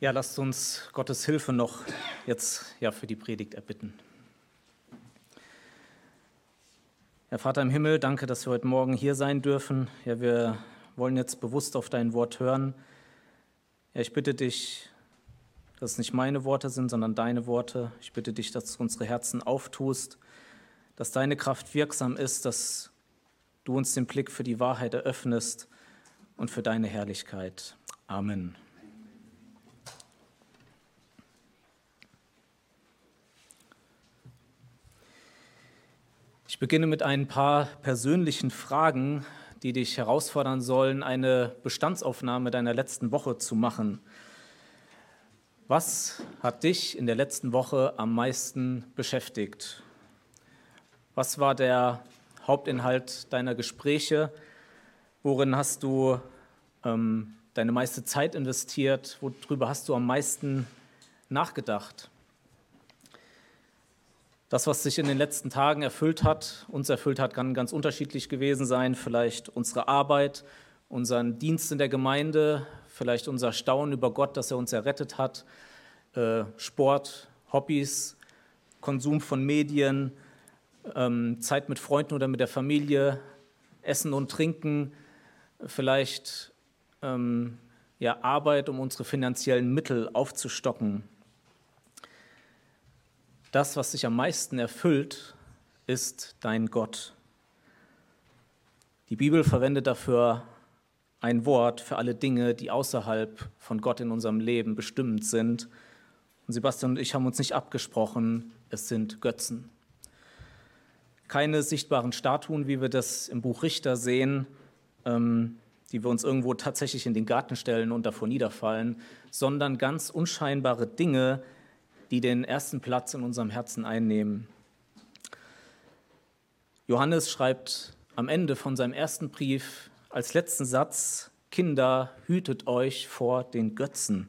Ja, lasst uns Gottes Hilfe noch jetzt ja für die Predigt erbitten. Herr Vater im Himmel, danke, dass wir heute Morgen hier sein dürfen. Ja, wir wollen jetzt bewusst auf dein Wort hören. Ja, ich bitte dich, dass es nicht meine Worte sind, sondern deine Worte. Ich bitte dich, dass du unsere Herzen auftust, dass deine Kraft wirksam ist, dass du uns den Blick für die Wahrheit eröffnest und für deine Herrlichkeit. Amen. Beginne mit ein paar persönlichen Fragen, die dich herausfordern sollen, eine Bestandsaufnahme deiner letzten Woche zu machen. Was hat dich in der letzten Woche am meisten beschäftigt? Was war der Hauptinhalt deiner Gespräche? Worin hast du ähm, deine meiste Zeit investiert? Worüber hast du am meisten nachgedacht? Das, was sich in den letzten Tagen erfüllt hat, uns erfüllt hat, kann ganz unterschiedlich gewesen sein. Vielleicht unsere Arbeit, unseren Dienst in der Gemeinde, vielleicht unser Staunen über Gott, dass er uns errettet hat, äh, Sport, Hobbys, Konsum von Medien, ähm, Zeit mit Freunden oder mit der Familie, Essen und Trinken, vielleicht ähm, ja, Arbeit, um unsere finanziellen Mittel aufzustocken. Das, was sich am meisten erfüllt, ist dein Gott. Die Bibel verwendet dafür ein Wort für alle Dinge, die außerhalb von Gott in unserem Leben bestimmend sind. Und Sebastian und ich haben uns nicht abgesprochen, es sind Götzen. Keine sichtbaren Statuen, wie wir das im Buch Richter sehen, ähm, die wir uns irgendwo tatsächlich in den Garten stellen und davor niederfallen, sondern ganz unscheinbare Dinge, die den ersten Platz in unserem Herzen einnehmen. Johannes schreibt am Ende von seinem ersten Brief als letzten Satz, Kinder, hütet euch vor den Götzen.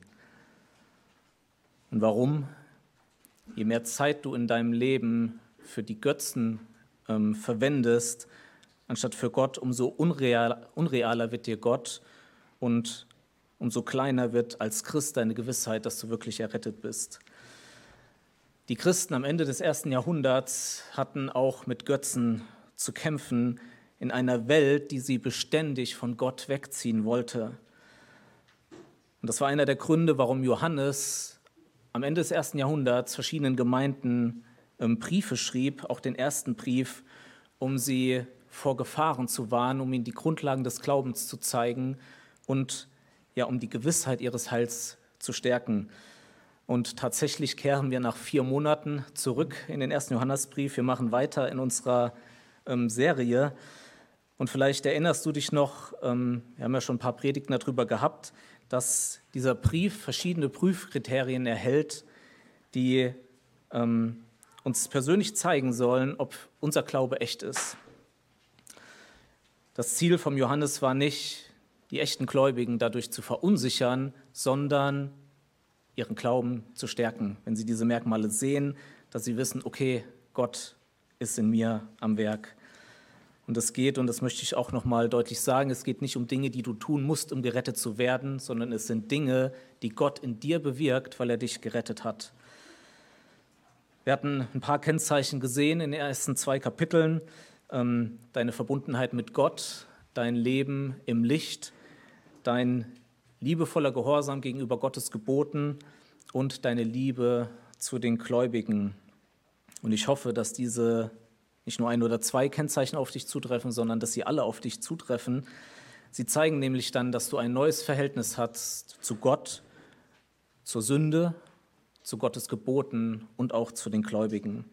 Und warum? Je mehr Zeit du in deinem Leben für die Götzen ähm, verwendest, anstatt für Gott, umso unreal, unrealer wird dir Gott und umso kleiner wird als Christ deine Gewissheit, dass du wirklich errettet bist. Die Christen am Ende des ersten Jahrhunderts hatten auch mit Götzen zu kämpfen in einer Welt, die sie beständig von Gott wegziehen wollte. Und das war einer der Gründe, warum Johannes am Ende des ersten Jahrhunderts verschiedenen Gemeinden ähm, Briefe schrieb, auch den ersten Brief, um sie vor Gefahren zu warnen, um ihnen die Grundlagen des Glaubens zu zeigen und ja, um die Gewissheit ihres Heils zu stärken. Und tatsächlich kehren wir nach vier Monaten zurück in den ersten Johannesbrief. Wir machen weiter in unserer ähm, Serie. Und vielleicht erinnerst du dich noch, ähm, wir haben ja schon ein paar Predigten darüber gehabt, dass dieser Brief verschiedene Prüfkriterien erhält, die ähm, uns persönlich zeigen sollen, ob unser Glaube echt ist. Das Ziel vom Johannes war nicht, die echten Gläubigen dadurch zu verunsichern, sondern ihren Glauben zu stärken. Wenn sie diese Merkmale sehen, dass sie wissen, okay, Gott ist in mir am Werk. Und es geht, und das möchte ich auch nochmal deutlich sagen, es geht nicht um Dinge, die du tun musst, um gerettet zu werden, sondern es sind Dinge, die Gott in dir bewirkt, weil er dich gerettet hat. Wir hatten ein paar Kennzeichen gesehen in den ersten zwei Kapiteln. Ähm, deine Verbundenheit mit Gott, dein Leben im Licht, dein liebevoller Gehorsam gegenüber Gottes Geboten und deine Liebe zu den Gläubigen. Und ich hoffe, dass diese nicht nur ein oder zwei Kennzeichen auf dich zutreffen, sondern dass sie alle auf dich zutreffen. Sie zeigen nämlich dann, dass du ein neues Verhältnis hast zu Gott, zur Sünde, zu Gottes Geboten und auch zu den Gläubigen.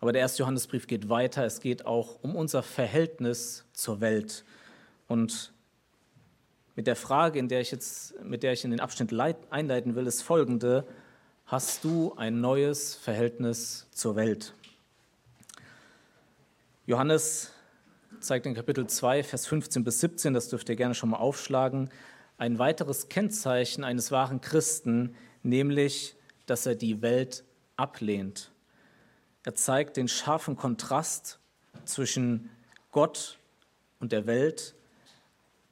Aber der erste Johannesbrief geht weiter. Es geht auch um unser Verhältnis zur Welt. Und mit der Frage, in der ich jetzt, mit der ich in den Abschnitt einleiten will, ist folgende: Hast du ein neues Verhältnis zur Welt? Johannes zeigt in Kapitel 2, Vers 15 bis 17, das dürft ihr gerne schon mal aufschlagen, ein weiteres Kennzeichen eines wahren Christen, nämlich, dass er die Welt ablehnt. Er zeigt den scharfen Kontrast zwischen Gott und der Welt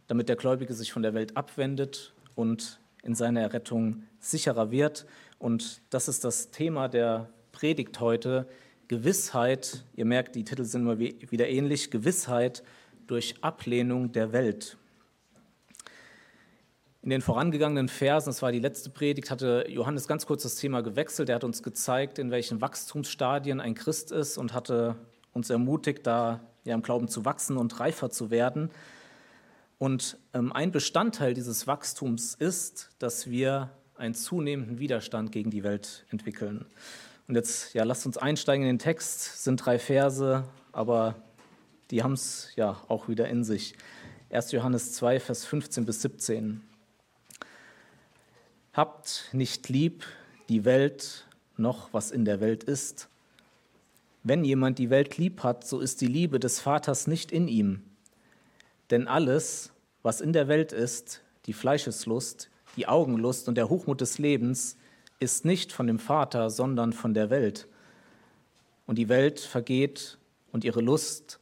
damit der Gläubige sich von der Welt abwendet und in seiner Errettung sicherer wird. Und das ist das Thema der Predigt heute. Gewissheit, ihr merkt, die Titel sind immer wieder ähnlich, Gewissheit durch Ablehnung der Welt. In den vorangegangenen Versen, das war die letzte Predigt, hatte Johannes ganz kurz das Thema gewechselt. Er hat uns gezeigt, in welchen Wachstumsstadien ein Christ ist und hatte uns ermutigt, da ja, im Glauben zu wachsen und reifer zu werden. Und ähm, ein Bestandteil dieses Wachstums ist, dass wir einen zunehmenden Widerstand gegen die Welt entwickeln. Und jetzt, ja, lasst uns einsteigen in den Text. Es sind drei Verse, aber die haben es ja auch wieder in sich. 1. Johannes 2, Vers 15 bis 17. Habt nicht lieb die Welt noch, was in der Welt ist. Wenn jemand die Welt lieb hat, so ist die Liebe des Vaters nicht in ihm. Denn alles, was in der Welt ist, die Fleischeslust, die Augenlust und der Hochmut des Lebens, ist nicht von dem Vater, sondern von der Welt. Und die Welt vergeht und ihre Lust.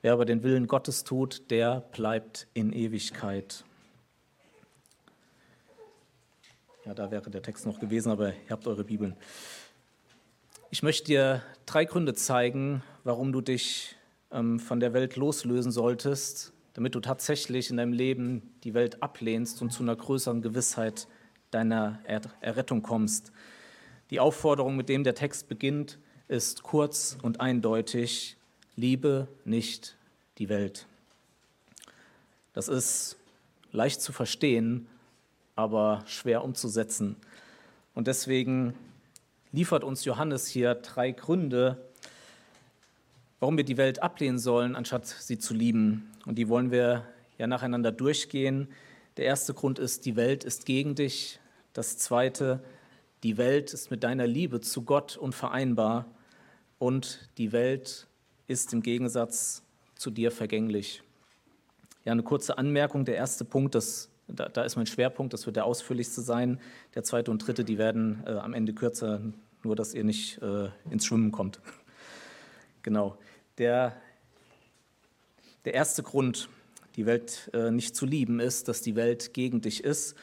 Wer aber den Willen Gottes tut, der bleibt in Ewigkeit. Ja, da wäre der Text noch gewesen, aber ihr habt eure Bibeln. Ich möchte dir drei Gründe zeigen, warum du dich ähm, von der Welt loslösen solltest, damit du tatsächlich in deinem Leben die Welt ablehnst und zu einer größeren Gewissheit deiner er Errettung kommst. Die Aufforderung, mit dem der Text beginnt, ist kurz und eindeutig, liebe nicht die Welt. Das ist leicht zu verstehen, aber schwer umzusetzen. Und deswegen liefert uns Johannes hier drei Gründe, warum wir die Welt ablehnen sollen, anstatt sie zu lieben. Und die wollen wir ja nacheinander durchgehen. Der erste Grund ist, die Welt ist gegen dich. Das zweite, die Welt ist mit deiner Liebe zu Gott unvereinbar. Und die Welt ist im Gegensatz zu dir vergänglich. Ja, eine kurze Anmerkung. Der erste Punkt, das, da, da ist mein Schwerpunkt, das wird der ausführlichste sein. Der zweite und dritte, die werden äh, am Ende kürzer, nur dass ihr nicht äh, ins Schwimmen kommt. genau. Der, der erste Grund, die Welt äh, nicht zu lieben, ist, dass die Welt gegen dich ist.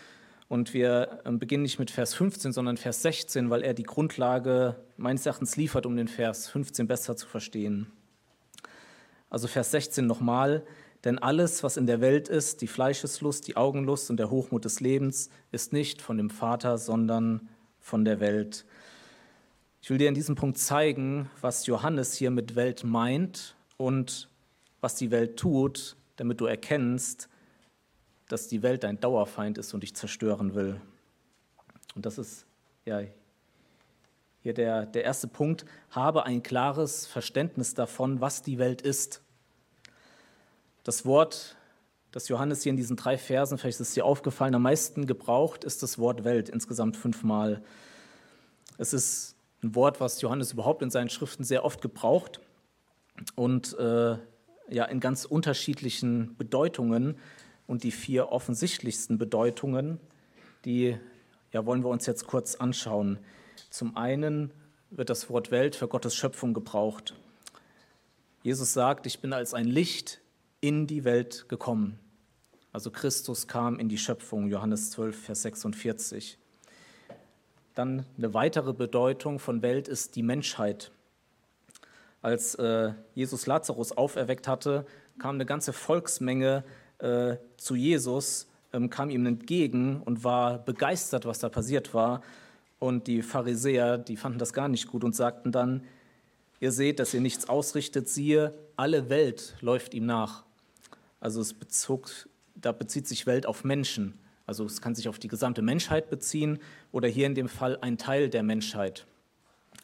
Und wir äh, beginnen nicht mit Vers 15, sondern Vers 16, weil er die Grundlage meines Erachtens liefert, um den Vers 15 besser zu verstehen. Also Vers 16 nochmal. Denn alles, was in der Welt ist, die Fleischeslust, die Augenlust und der Hochmut des Lebens, ist nicht von dem Vater, sondern von der Welt. Ich will dir in diesem Punkt zeigen, was Johannes hier mit Welt meint und was die Welt tut, damit du erkennst, dass die Welt dein Dauerfeind ist und dich zerstören will. Und das ist ja hier der, der erste Punkt. Habe ein klares Verständnis davon, was die Welt ist. Das Wort, das Johannes hier in diesen drei Versen, vielleicht ist es dir aufgefallen, am meisten gebraucht, ist das Wort Welt, insgesamt fünfmal. Es ist ein Wort, was Johannes überhaupt in seinen Schriften sehr oft gebraucht und äh, ja in ganz unterschiedlichen Bedeutungen. Und die vier offensichtlichsten Bedeutungen, die ja, wollen wir uns jetzt kurz anschauen. Zum einen wird das Wort Welt für Gottes Schöpfung gebraucht. Jesus sagt, ich bin als ein Licht in die Welt gekommen. Also Christus kam in die Schöpfung, Johannes 12, Vers 46. Dann eine weitere Bedeutung von Welt ist die Menschheit. Als äh, Jesus Lazarus auferweckt hatte, kam eine ganze Volksmenge äh, zu Jesus, ähm, kam ihm entgegen und war begeistert, was da passiert war. Und die Pharisäer, die fanden das gar nicht gut und sagten dann, ihr seht, dass ihr nichts ausrichtet, siehe, alle Welt läuft ihm nach. Also es bezog, da bezieht sich Welt auf Menschen. Also es kann sich auf die gesamte Menschheit beziehen oder hier in dem Fall ein Teil der Menschheit.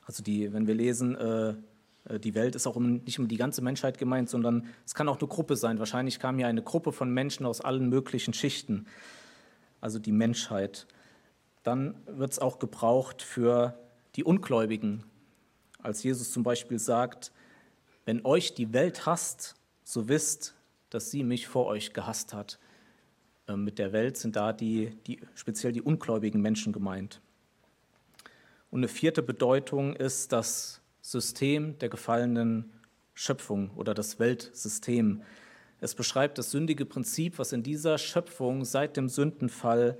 Also die, wenn wir lesen, äh, die Welt ist auch nicht um die ganze Menschheit gemeint, sondern es kann auch eine Gruppe sein. Wahrscheinlich kam hier eine Gruppe von Menschen aus allen möglichen Schichten, also die Menschheit. Dann wird es auch gebraucht für die Ungläubigen. Als Jesus zum Beispiel sagt, wenn euch die Welt hasst, so wisst, dass sie mich vor euch gehasst hat. Ähm, mit der Welt sind da die, die, speziell die ungläubigen Menschen gemeint. Und eine vierte Bedeutung ist das System der gefallenen Schöpfung oder das Weltsystem. Es beschreibt das sündige Prinzip, was in dieser Schöpfung seit dem Sündenfall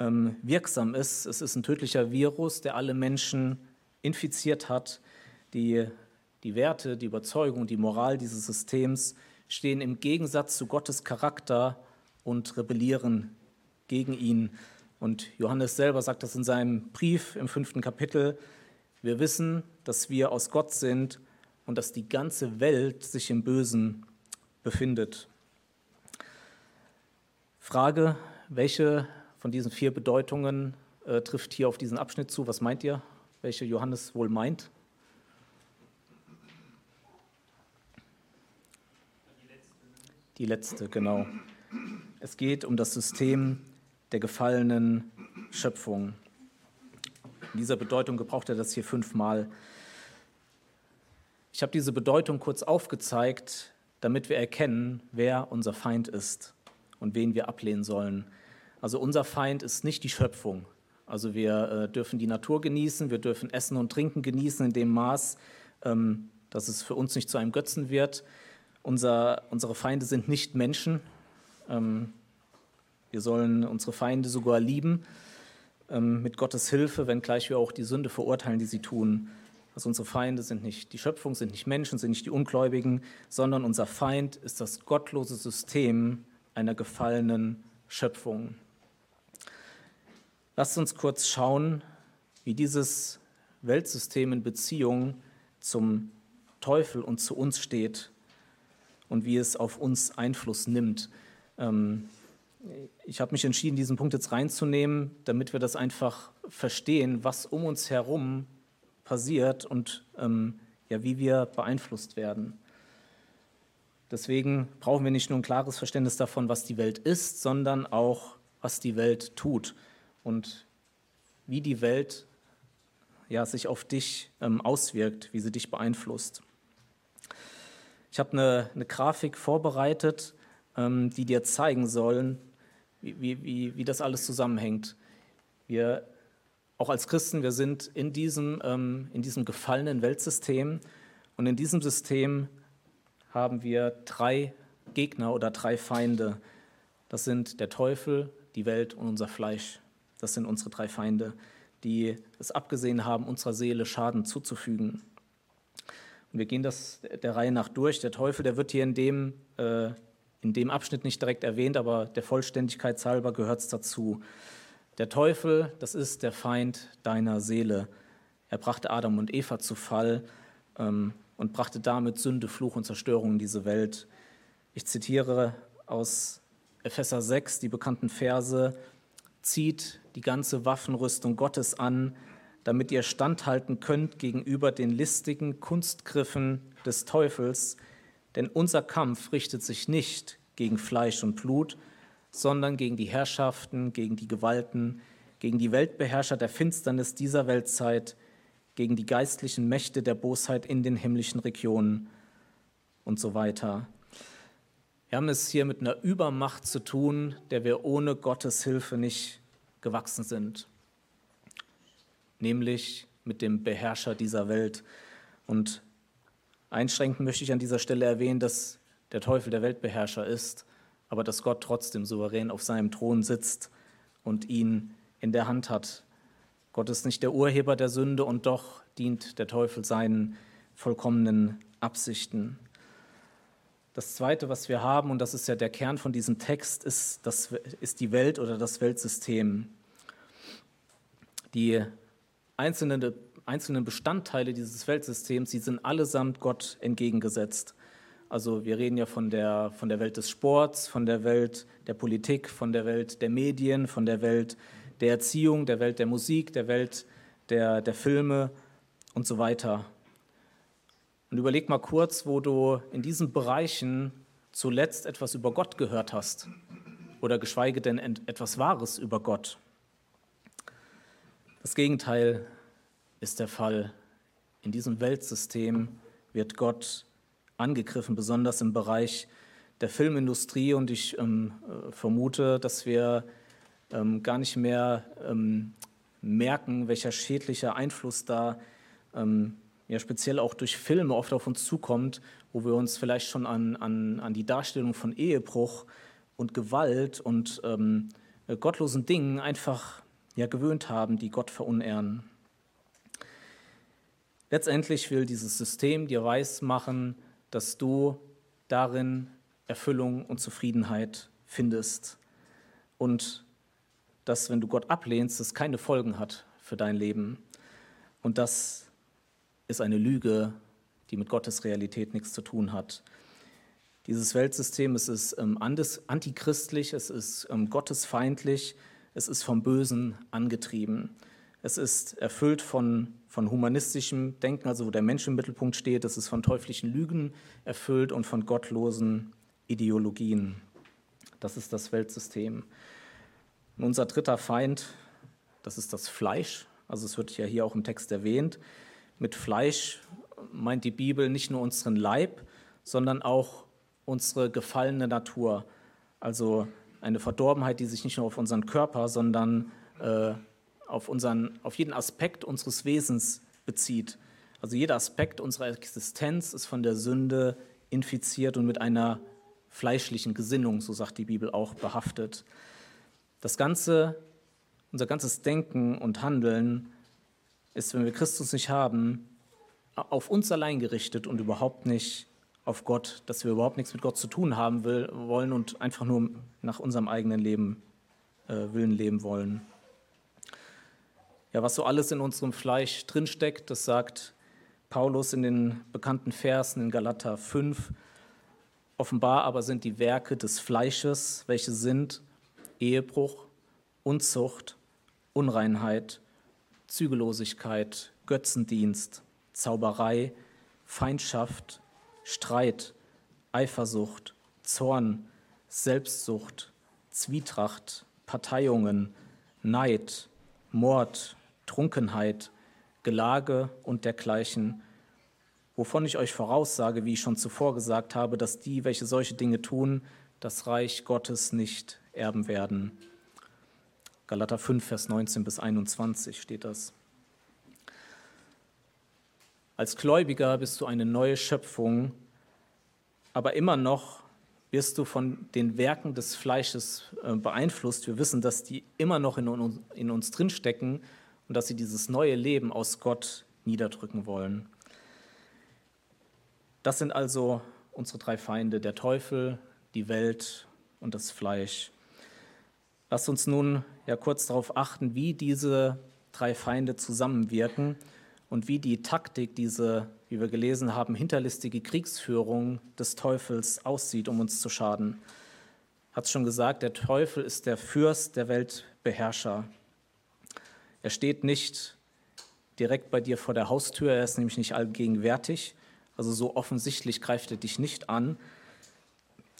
ähm, wirksam ist. Es ist ein tödlicher Virus, der alle Menschen infiziert hat. Die, die Werte, die Überzeugung, die Moral dieses Systems stehen im Gegensatz zu Gottes Charakter und rebellieren gegen ihn. Und Johannes selber sagt das in seinem Brief im fünften Kapitel. Wir wissen, dass wir aus Gott sind und dass die ganze Welt sich im Bösen befindet. Frage, welche von diesen vier Bedeutungen äh, trifft hier auf diesen Abschnitt zu? Was meint ihr, welche Johannes wohl meint? Die letzte, genau. Es geht um das System der gefallenen Schöpfung. In dieser Bedeutung gebraucht er das hier fünfmal. Ich habe diese Bedeutung kurz aufgezeigt, damit wir erkennen, wer unser Feind ist und wen wir ablehnen sollen. Also unser Feind ist nicht die Schöpfung. Also wir äh, dürfen die Natur genießen, wir dürfen Essen und Trinken genießen in dem Maß, ähm, dass es für uns nicht zu einem Götzen wird. Unser, unsere Feinde sind nicht Menschen. Ähm, wir sollen unsere Feinde sogar lieben, mit Gottes Hilfe, wenngleich wir auch die Sünde verurteilen, die sie tun. Also unsere Feinde sind nicht die Schöpfung, sind nicht Menschen, sind nicht die Ungläubigen, sondern unser Feind ist das gottlose System einer gefallenen Schöpfung. Lasst uns kurz schauen, wie dieses Weltsystem in Beziehung zum Teufel und zu uns steht und wie es auf uns Einfluss nimmt. Ähm, ich habe mich entschieden, diesen Punkt jetzt reinzunehmen, damit wir das einfach verstehen, was um uns herum passiert und ähm, ja, wie wir beeinflusst werden. Deswegen brauchen wir nicht nur ein klares Verständnis davon, was die Welt ist, sondern auch, was die Welt tut und wie die Welt ja, sich auf dich ähm, auswirkt, wie sie dich beeinflusst. Ich habe eine, eine Grafik vorbereitet, ähm, die dir zeigen sollen, wie, wie, wie das alles zusammenhängt. Wir, auch als Christen, wir sind in diesem, ähm, in diesem gefallenen Weltsystem und in diesem System haben wir drei Gegner oder drei Feinde. Das sind der Teufel, die Welt und unser Fleisch. Das sind unsere drei Feinde, die es abgesehen haben, unserer Seele Schaden zuzufügen. Und wir gehen das der Reihe nach durch. Der Teufel, der wird hier in dem äh, in dem Abschnitt nicht direkt erwähnt, aber der Vollständigkeit halber gehört es dazu. Der Teufel, das ist der Feind deiner Seele. Er brachte Adam und Eva zu Fall ähm, und brachte damit Sünde, Fluch und Zerstörung in diese Welt. Ich zitiere aus Epheser 6 die bekannten Verse, zieht die ganze Waffenrüstung Gottes an, damit ihr standhalten könnt gegenüber den listigen Kunstgriffen des Teufels, denn unser Kampf richtet sich nicht gegen Fleisch und Blut, sondern gegen die Herrschaften, gegen die Gewalten, gegen die Weltbeherrscher der Finsternis dieser Weltzeit, gegen die geistlichen Mächte der Bosheit in den himmlischen Regionen und so weiter. Wir haben es hier mit einer Übermacht zu tun, der wir ohne Gottes Hilfe nicht gewachsen sind, nämlich mit dem Beherrscher dieser Welt. Und Einschränkend möchte ich an dieser Stelle erwähnen, dass der Teufel der Weltbeherrscher ist, aber dass Gott trotzdem souverän auf seinem Thron sitzt und ihn in der Hand hat. Gott ist nicht der Urheber der Sünde und doch dient der Teufel seinen vollkommenen Absichten. Das Zweite, was wir haben, und das ist ja der Kern von diesem Text, ist, das, ist die Welt oder das Weltsystem. Die einzelnen einzelnen Bestandteile dieses Weltsystems, die sind allesamt Gott entgegengesetzt. Also wir reden ja von der, von der Welt des Sports, von der Welt der Politik, von der Welt der Medien, von der Welt der Erziehung, der Welt der Musik, der Welt der, der Filme und so weiter. Und überleg mal kurz, wo du in diesen Bereichen zuletzt etwas über Gott gehört hast oder geschweige denn etwas Wahres über Gott. Das Gegenteil ist der Fall. In diesem Weltsystem wird Gott angegriffen, besonders im Bereich der Filmindustrie. Und ich ähm, äh, vermute, dass wir ähm, gar nicht mehr ähm, merken, welcher schädliche Einfluss da ähm, ja, speziell auch durch Filme oft auf uns zukommt, wo wir uns vielleicht schon an, an, an die Darstellung von Ehebruch und Gewalt und ähm, äh, gottlosen Dingen einfach ja, gewöhnt haben, die Gott verunehren. Letztendlich will dieses System dir weismachen, dass du darin Erfüllung und Zufriedenheit findest. Und dass, wenn du Gott ablehnst, es keine Folgen hat für dein Leben. Und das ist eine Lüge, die mit Gottes Realität nichts zu tun hat. Dieses Weltsystem es ist ähm, antichristlich, es ist ähm, gottesfeindlich, es ist vom Bösen angetrieben. Es ist erfüllt von, von humanistischem Denken, also wo der Mensch im Mittelpunkt steht. Es ist von teuflischen Lügen erfüllt und von gottlosen Ideologien. Das ist das Weltsystem. Und unser dritter Feind, das ist das Fleisch. Also es wird ja hier auch im Text erwähnt. Mit Fleisch meint die Bibel nicht nur unseren Leib, sondern auch unsere gefallene Natur. Also eine Verdorbenheit, die sich nicht nur auf unseren Körper, sondern äh, auf, unseren, auf jeden Aspekt unseres Wesens bezieht. Also jeder Aspekt unserer Existenz ist von der Sünde infiziert und mit einer fleischlichen Gesinnung, so sagt die Bibel auch, behaftet. Das ganze, unser ganzes Denken und Handeln ist, wenn wir Christus nicht haben, auf uns allein gerichtet und überhaupt nicht auf Gott, dass wir überhaupt nichts mit Gott zu tun haben will, wollen und einfach nur nach unserem eigenen Leben, äh, Willen leben wollen. Ja, was so alles in unserem Fleisch drinsteckt, das sagt Paulus in den bekannten Versen in Galater 5. Offenbar aber sind die Werke des Fleisches, welche sind Ehebruch, Unzucht, Unreinheit, Zügellosigkeit, Götzendienst, Zauberei, Feindschaft, Streit, Eifersucht, Zorn, Selbstsucht, Zwietracht, Parteiungen, Neid, Mord, Trunkenheit, Gelage und dergleichen, wovon ich euch voraussage, wie ich schon zuvor gesagt habe, dass die, welche solche Dinge tun, das Reich Gottes nicht erben werden. Galater 5, Vers 19 bis 21 steht das. Als Gläubiger bist du eine neue Schöpfung, aber immer noch wirst du von den Werken des Fleisches äh, beeinflusst. Wir wissen, dass die immer noch in uns, in uns drinstecken und dass sie dieses neue Leben aus Gott niederdrücken wollen. Das sind also unsere drei Feinde, der Teufel, die Welt und das Fleisch. Lasst uns nun ja kurz darauf achten, wie diese drei Feinde zusammenwirken und wie die Taktik, diese, wie wir gelesen haben, hinterlistige Kriegsführung des Teufels aussieht, um uns zu schaden. Hat es schon gesagt, der Teufel ist der Fürst der Weltbeherrscher. Er steht nicht direkt bei dir vor der Haustür, er ist nämlich nicht allgegenwärtig, also so offensichtlich greift er dich nicht an,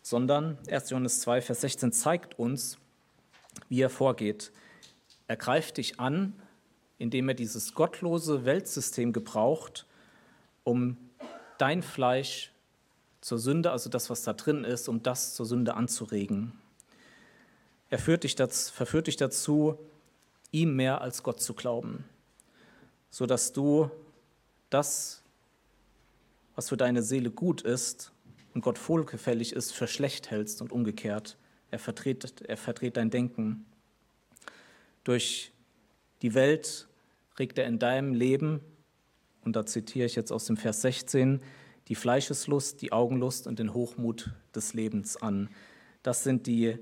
sondern 1. Johannes 2, Vers 16 zeigt uns, wie er vorgeht. Er greift dich an, indem er dieses gottlose Weltsystem gebraucht, um dein Fleisch zur Sünde, also das, was da drin ist, um das zur Sünde anzuregen. Er führt dich das, verführt dich dazu, ihm mehr als Gott zu glauben, sodass du das, was für deine Seele gut ist und Gott wohlgefällig ist, für schlecht hältst und umgekehrt. Er verdreht, er verdreht dein Denken. Durch die Welt regt er in deinem Leben, und da zitiere ich jetzt aus dem Vers 16, die Fleischeslust, die Augenlust und den Hochmut des Lebens an. Das sind die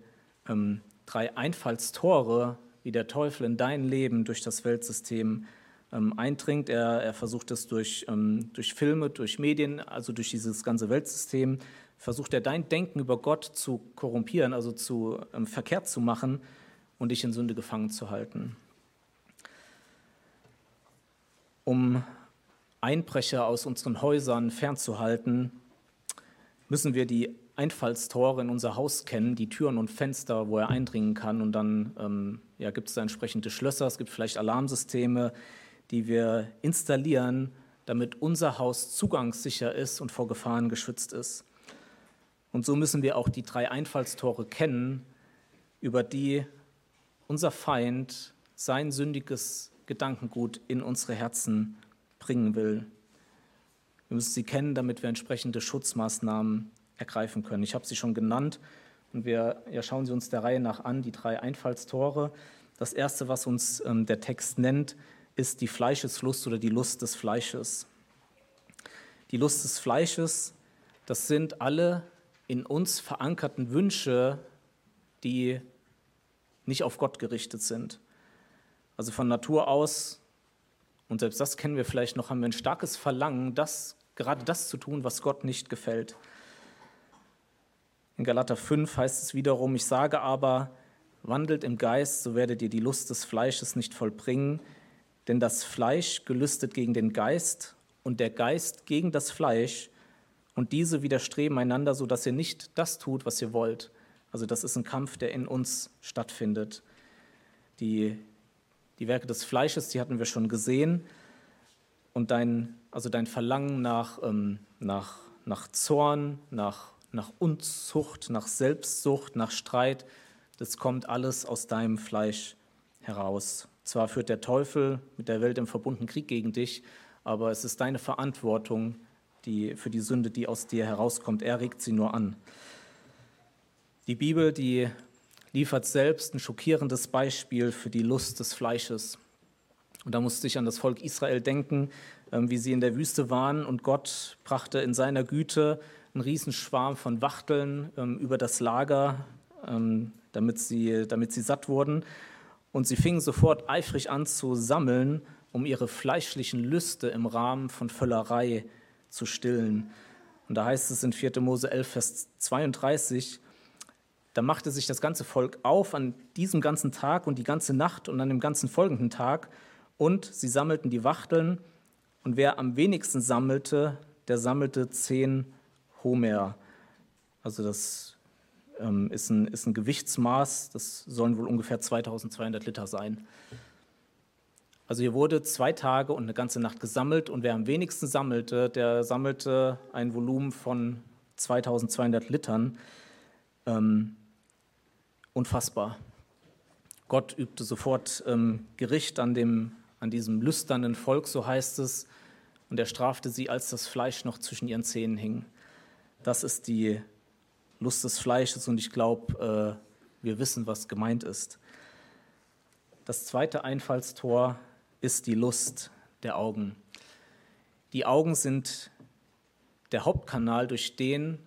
ähm, drei Einfallstore, wie der Teufel in dein Leben durch das Weltsystem ähm, eindringt. Er, er, versucht es durch, ähm, durch Filme, durch Medien, also durch dieses ganze Weltsystem, versucht er dein Denken über Gott zu korrumpieren, also zu ähm, verkehrt zu machen und dich in Sünde gefangen zu halten. Um Einbrecher aus unseren Häusern fernzuhalten, müssen wir die Einfallstore in unser Haus kennen, die Türen und Fenster, wo er eindringen kann. Und dann ähm, ja, gibt es da entsprechende Schlösser, es gibt vielleicht Alarmsysteme, die wir installieren, damit unser Haus zugangssicher ist und vor Gefahren geschützt ist. Und so müssen wir auch die drei Einfallstore kennen, über die unser Feind sein sündiges Gedankengut in unsere Herzen bringen will. Wir müssen sie kennen, damit wir entsprechende Schutzmaßnahmen ergreifen können. Ich habe sie schon genannt. Und wir ja, schauen sie uns der Reihe nach an, die drei Einfallstore. Das erste, was uns ähm, der Text nennt, ist die Fleischeslust oder die Lust des Fleisches. Die Lust des Fleisches, das sind alle in uns verankerten Wünsche, die nicht auf Gott gerichtet sind. Also von Natur aus, und selbst das kennen wir vielleicht noch, haben wir ein starkes Verlangen, das, gerade das zu tun, was Gott nicht gefällt. In Galater 5 heißt es wiederum, ich sage aber, wandelt im Geist, so werdet ihr die Lust des Fleisches nicht vollbringen, denn das Fleisch gelüstet gegen den Geist und der Geist gegen das Fleisch und diese widerstreben einander, so dass ihr nicht das tut, was ihr wollt. Also das ist ein Kampf, der in uns stattfindet. Die, die Werke des Fleisches, die hatten wir schon gesehen. Und dein, also dein Verlangen nach, ähm, nach, nach Zorn, nach, nach Unzucht, nach Selbstsucht, nach Streit, das kommt alles aus deinem Fleisch heraus. Zwar führt der Teufel mit der Welt im verbundenen Krieg gegen dich, aber es ist deine Verantwortung die, für die Sünde, die aus dir herauskommt. Er regt sie nur an. Die Bibel, die liefert selbst ein schockierendes Beispiel für die Lust des Fleisches. Und da musste ich an das Volk Israel denken, ähm, wie sie in der Wüste waren und Gott brachte in seiner Güte einen Riesenschwarm von Wachteln ähm, über das Lager, ähm, damit sie, damit sie satt wurden. Und sie fingen sofort eifrig an zu sammeln, um ihre fleischlichen Lüste im Rahmen von Völlerei zu stillen. Und da heißt es in 4. Mose 11, Vers 32, da machte sich das ganze Volk auf an diesem ganzen Tag und die ganze Nacht und an dem ganzen folgenden Tag und sie sammelten die Wachteln und wer am wenigsten sammelte, der sammelte zehn Homer. Also das ähm, ist, ein, ist ein Gewichtsmaß, das sollen wohl ungefähr 2200 Liter sein. Also hier wurde zwei Tage und eine ganze Nacht gesammelt und wer am wenigsten sammelte, der sammelte ein Volumen von 2200 Litern. Ähm, unfassbar. Gott übte sofort ähm, Gericht an, dem, an diesem lüsternen Volk, so heißt es, und er strafte sie, als das Fleisch noch zwischen ihren Zähnen hing. Das ist die Lust des Fleisches und ich glaube, äh, wir wissen, was gemeint ist. Das zweite Einfallstor ist die Lust der Augen. Die Augen sind der Hauptkanal, durch den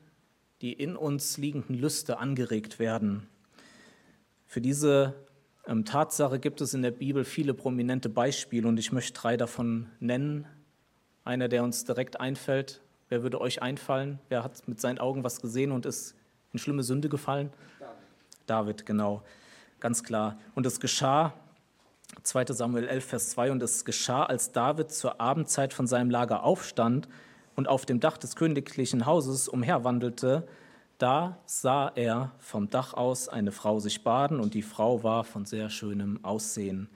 die in uns liegenden Lüste angeregt werden. Für diese ähm, Tatsache gibt es in der Bibel viele prominente Beispiele und ich möchte drei davon nennen. Einer, der uns direkt einfällt. Wer würde euch einfallen? Wer hat mit seinen Augen was gesehen und ist in schlimme Sünde gefallen? David, David genau, ganz klar. Und es geschah, 2 Samuel 11, Vers 2, und es geschah, als David zur Abendzeit von seinem Lager aufstand und auf dem Dach des königlichen Hauses umherwandelte, da sah er vom Dach aus eine Frau sich baden und die Frau war von sehr schönem Aussehen.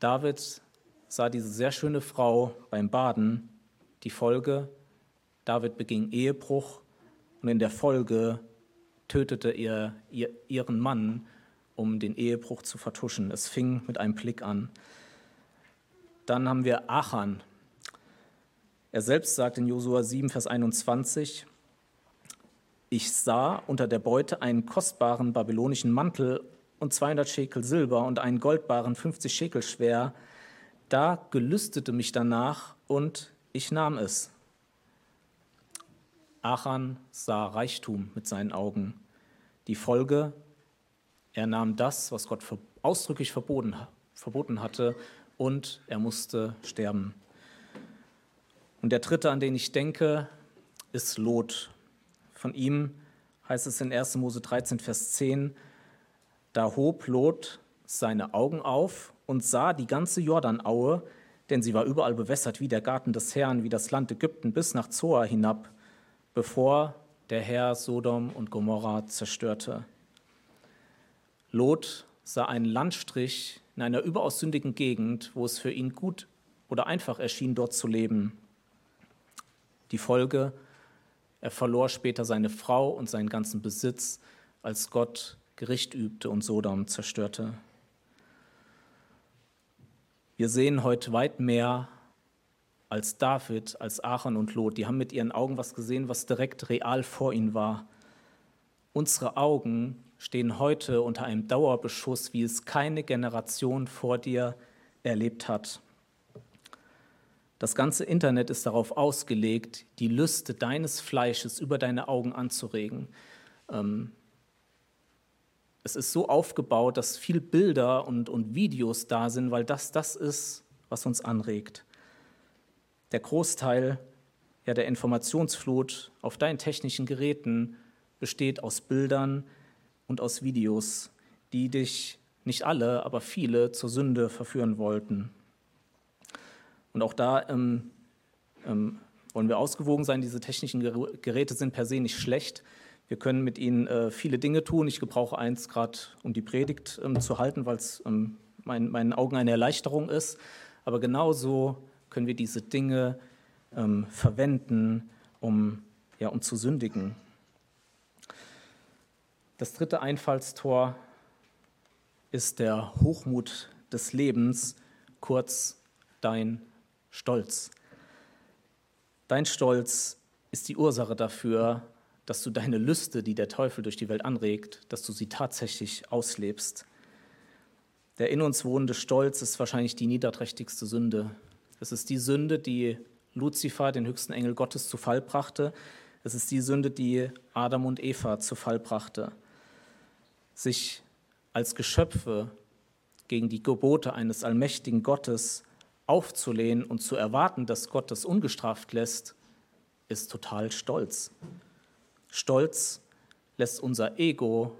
David sah diese sehr schöne Frau beim Baden. Die Folge, David beging Ehebruch und in der Folge tötete er ihren Mann, um den Ehebruch zu vertuschen. Es fing mit einem Blick an. Dann haben wir Achan. Er selbst sagt in Josua 7, Vers 21, ich sah unter der Beute einen kostbaren babylonischen Mantel und 200 Schekel Silber und einen goldbaren 50 Schekel schwer. Da gelüstete mich danach und ich nahm es. Achan sah Reichtum mit seinen Augen. Die Folge, er nahm das, was Gott ausdrücklich verboten, verboten hatte, und er musste sterben. Und der dritte, an den ich denke, ist Lot. Von ihm heißt es in 1. Mose 13, Vers 10, da hob Lot seine Augen auf und sah die ganze Jordanaue, denn sie war überall bewässert wie der Garten des Herrn, wie das Land Ägypten bis nach Zoar hinab, bevor der Herr Sodom und Gomorra zerstörte. Lot sah einen Landstrich in einer überaus sündigen Gegend, wo es für ihn gut oder einfach erschien, dort zu leben. Die Folge, er verlor später seine Frau und seinen ganzen Besitz, als Gott Gericht übte und Sodom zerstörte. Wir sehen heute weit mehr als David, als Aachen und Lot. Die haben mit ihren Augen was gesehen, was direkt real vor ihnen war. Unsere Augen stehen heute unter einem Dauerbeschuss, wie es keine Generation vor dir erlebt hat. Das ganze Internet ist darauf ausgelegt, die Lüste deines Fleisches über deine Augen anzuregen. Ähm, es ist so aufgebaut, dass viel Bilder und, und Videos da sind, weil das das ist, was uns anregt. Der Großteil ja, der Informationsflut auf deinen technischen Geräten besteht aus Bildern und aus Videos, die dich nicht alle, aber viele zur Sünde verführen wollten. Und auch da ähm, ähm, wollen wir ausgewogen sein. Diese technischen Geräte sind per se nicht schlecht. Wir können mit ihnen äh, viele Dinge tun. Ich gebrauche eins gerade, um die Predigt ähm, zu halten, weil es ähm, mein, meinen Augen eine Erleichterung ist. Aber genauso können wir diese Dinge ähm, verwenden, um, ja, um zu sündigen. Das dritte Einfallstor ist der Hochmut des Lebens, kurz dein Stolz. Dein Stolz ist die Ursache dafür, dass du deine Lüste, die der Teufel durch die Welt anregt, dass du sie tatsächlich auslebst. Der in uns wohnende Stolz ist wahrscheinlich die niederträchtigste Sünde. Es ist die Sünde, die Luzifer, den höchsten Engel Gottes, zu Fall brachte. Es ist die Sünde, die Adam und Eva zu Fall brachte. Sich als Geschöpfe gegen die Gebote eines allmächtigen Gottes aufzulehnen und zu erwarten, dass Gott das ungestraft lässt, ist total stolz. Stolz lässt unser Ego,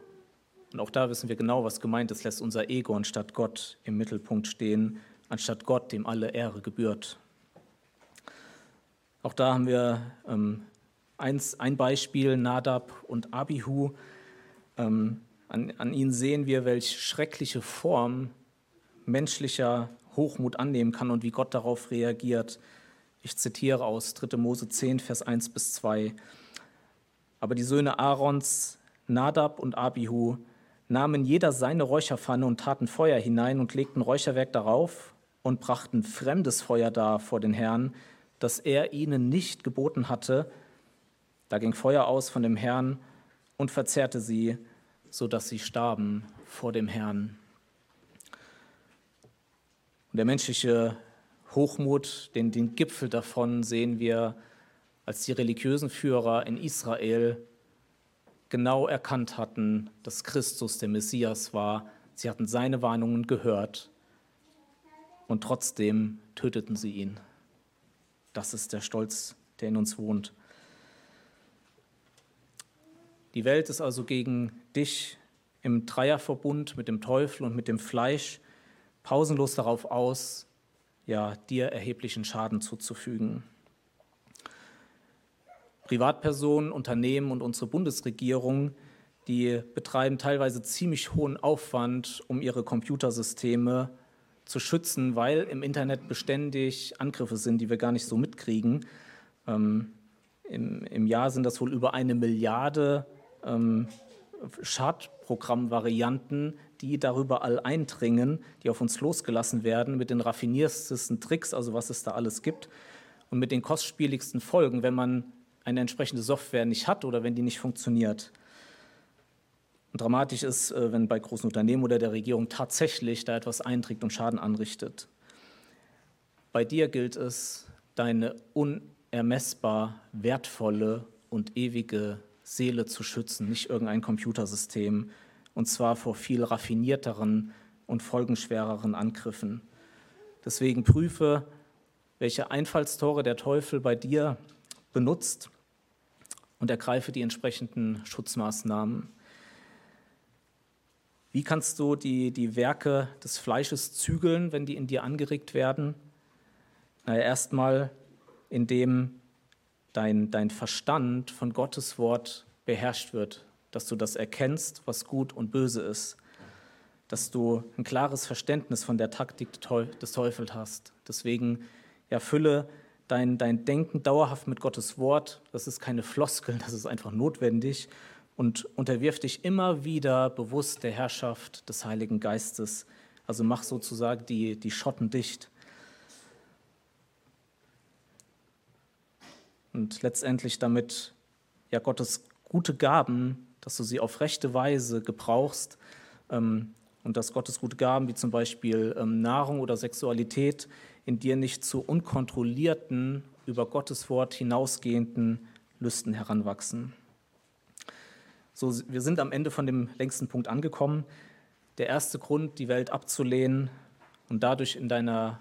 und auch da wissen wir genau, was gemeint ist, lässt unser Ego anstatt Gott im Mittelpunkt stehen, anstatt Gott, dem alle Ehre gebührt. Auch da haben wir ähm, eins, ein Beispiel, Nadab und Abihu. Ähm, an, an ihnen sehen wir, welche schreckliche Form menschlicher Hochmut annehmen kann und wie Gott darauf reagiert. Ich zitiere aus 3. Mose 10, Vers 1 bis 2. Aber die Söhne Aarons, Nadab und Abihu, nahmen jeder seine Räucherpfanne und taten Feuer hinein und legten Räucherwerk darauf und brachten fremdes Feuer dar vor den Herrn, das er ihnen nicht geboten hatte. Da ging Feuer aus von dem Herrn und verzehrte sie, sodass sie starben vor dem Herrn. Und der menschliche Hochmut, den, den Gipfel davon sehen wir, als die religiösen Führer in Israel genau erkannt hatten, dass Christus der Messias war. Sie hatten seine Warnungen gehört und trotzdem töteten sie ihn. Das ist der Stolz, der in uns wohnt. Die Welt ist also gegen dich im Dreierverbund mit dem Teufel und mit dem Fleisch pausenlos darauf aus, ja, dir erheblichen Schaden zuzufügen. Privatpersonen, Unternehmen und unsere Bundesregierung, die betreiben teilweise ziemlich hohen Aufwand, um ihre Computersysteme zu schützen, weil im Internet beständig Angriffe sind, die wir gar nicht so mitkriegen. Ähm, im, im, Jahr sind das wohl über eine Milliarde ähm, Schadprogrammvarianten, die darüber all eindringen, die auf uns losgelassen werden mit den raffiniertesten Tricks, also was es da alles gibt, und mit den kostspieligsten Folgen, wenn man eine entsprechende Software nicht hat oder wenn die nicht funktioniert. Dramatisch ist, äh, wenn bei großen Unternehmen oder der Regierung tatsächlich da etwas einträgt und Schaden anrichtet. Bei dir gilt es, deine unermessbar wertvolle und ewige Seele zu schützen, nicht irgendein Computersystem, und zwar vor viel raffinierteren und folgenschwereren Angriffen. Deswegen prüfe, welche Einfallstore der Teufel bei dir benutzt und ergreife die entsprechenden Schutzmaßnahmen. Wie kannst du die, die Werke des Fleisches zügeln, wenn die in dir angeregt werden? Naja, erstmal, indem dein, dein Verstand von Gottes Wort beherrscht wird, dass du das erkennst, was gut und böse ist, dass du ein klares Verständnis von der Taktik des Teufels hast. Deswegen erfülle dein, dein Denken dauerhaft mit Gottes Wort. Das ist keine Floskel, das ist einfach notwendig. Und unterwirf dich immer wieder bewusst der Herrschaft des Heiligen Geistes. Also mach sozusagen die, die Schotten dicht. Und letztendlich damit ja Gottes gute Gaben dass du sie auf rechte Weise gebrauchst ähm, und dass Gottes gute Gaben wie zum Beispiel ähm, Nahrung oder Sexualität in dir nicht zu unkontrollierten, über Gottes Wort hinausgehenden Lüsten heranwachsen. So, wir sind am Ende von dem längsten Punkt angekommen. Der erste Grund, die Welt abzulehnen und dadurch in, deiner,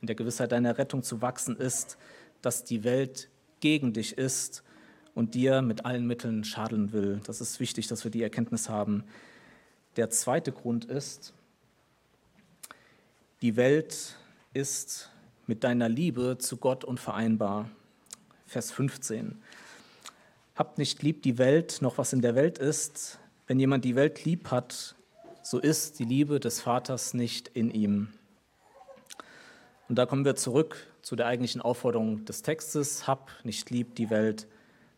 in der Gewissheit deiner Rettung zu wachsen, ist, dass die Welt gegen dich ist und dir mit allen Mitteln schaden will. Das ist wichtig, dass wir die Erkenntnis haben. Der zweite Grund ist, die Welt ist mit deiner Liebe zu Gott unvereinbar. Vers 15. Habt nicht lieb die Welt, noch was in der Welt ist. Wenn jemand die Welt lieb hat, so ist die Liebe des Vaters nicht in ihm. Und da kommen wir zurück zu der eigentlichen Aufforderung des Textes, hab nicht lieb die Welt.